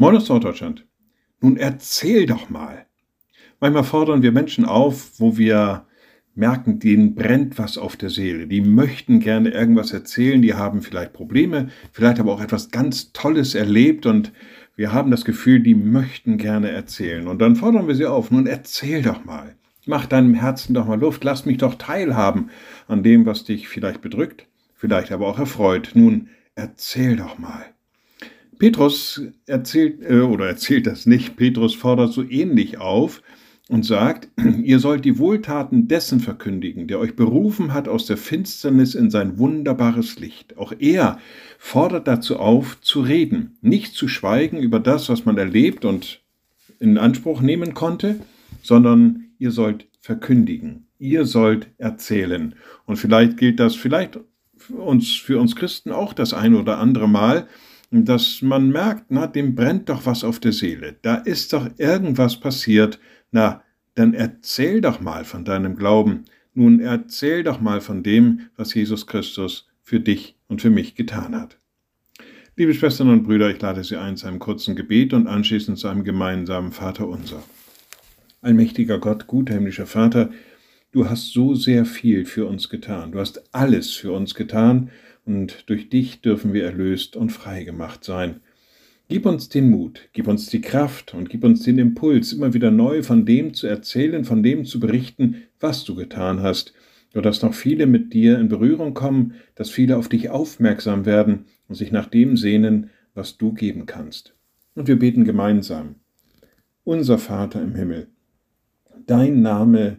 Moin aus Norddeutschland. Nun erzähl doch mal. Manchmal fordern wir Menschen auf, wo wir merken, denen brennt was auf der Seele. Die möchten gerne irgendwas erzählen, die haben vielleicht Probleme, vielleicht aber auch etwas ganz Tolles erlebt und wir haben das Gefühl, die möchten gerne erzählen. Und dann fordern wir sie auf, nun erzähl doch mal. Mach deinem Herzen doch mal Luft, lass mich doch teilhaben an dem, was dich vielleicht bedrückt, vielleicht aber auch erfreut. Nun erzähl doch mal. Petrus erzählt äh, oder erzählt das nicht. Petrus fordert so ähnlich auf und sagt, ihr sollt die Wohltaten dessen verkündigen, der euch berufen hat aus der Finsternis in sein wunderbares Licht. Auch er fordert dazu auf, zu reden, nicht zu schweigen über das, was man erlebt und in Anspruch nehmen konnte, sondern ihr sollt verkündigen, ihr sollt erzählen. Und vielleicht gilt das vielleicht uns, für uns Christen auch das ein oder andere Mal, dass man merkt, na, dem brennt doch was auf der Seele, da ist doch irgendwas passiert, na, dann erzähl doch mal von deinem Glauben, nun erzähl doch mal von dem, was Jesus Christus für dich und für mich getan hat. Liebe Schwestern und Brüder, ich lade Sie ein zu einem kurzen Gebet und anschließend zu einem gemeinsamen Vater unser. Allmächtiger Gott, guter himmlischer Vater, du hast so sehr viel für uns getan, du hast alles für uns getan, und durch dich dürfen wir erlöst und frei gemacht sein. Gib uns den Mut, gib uns die Kraft und gib uns den Impuls, immer wieder neu von dem zu erzählen, von dem zu berichten, was du getan hast, so dass noch viele mit dir in Berührung kommen, dass viele auf dich aufmerksam werden und sich nach dem sehnen, was du geben kannst. Und wir beten gemeinsam. Unser Vater im Himmel, dein Name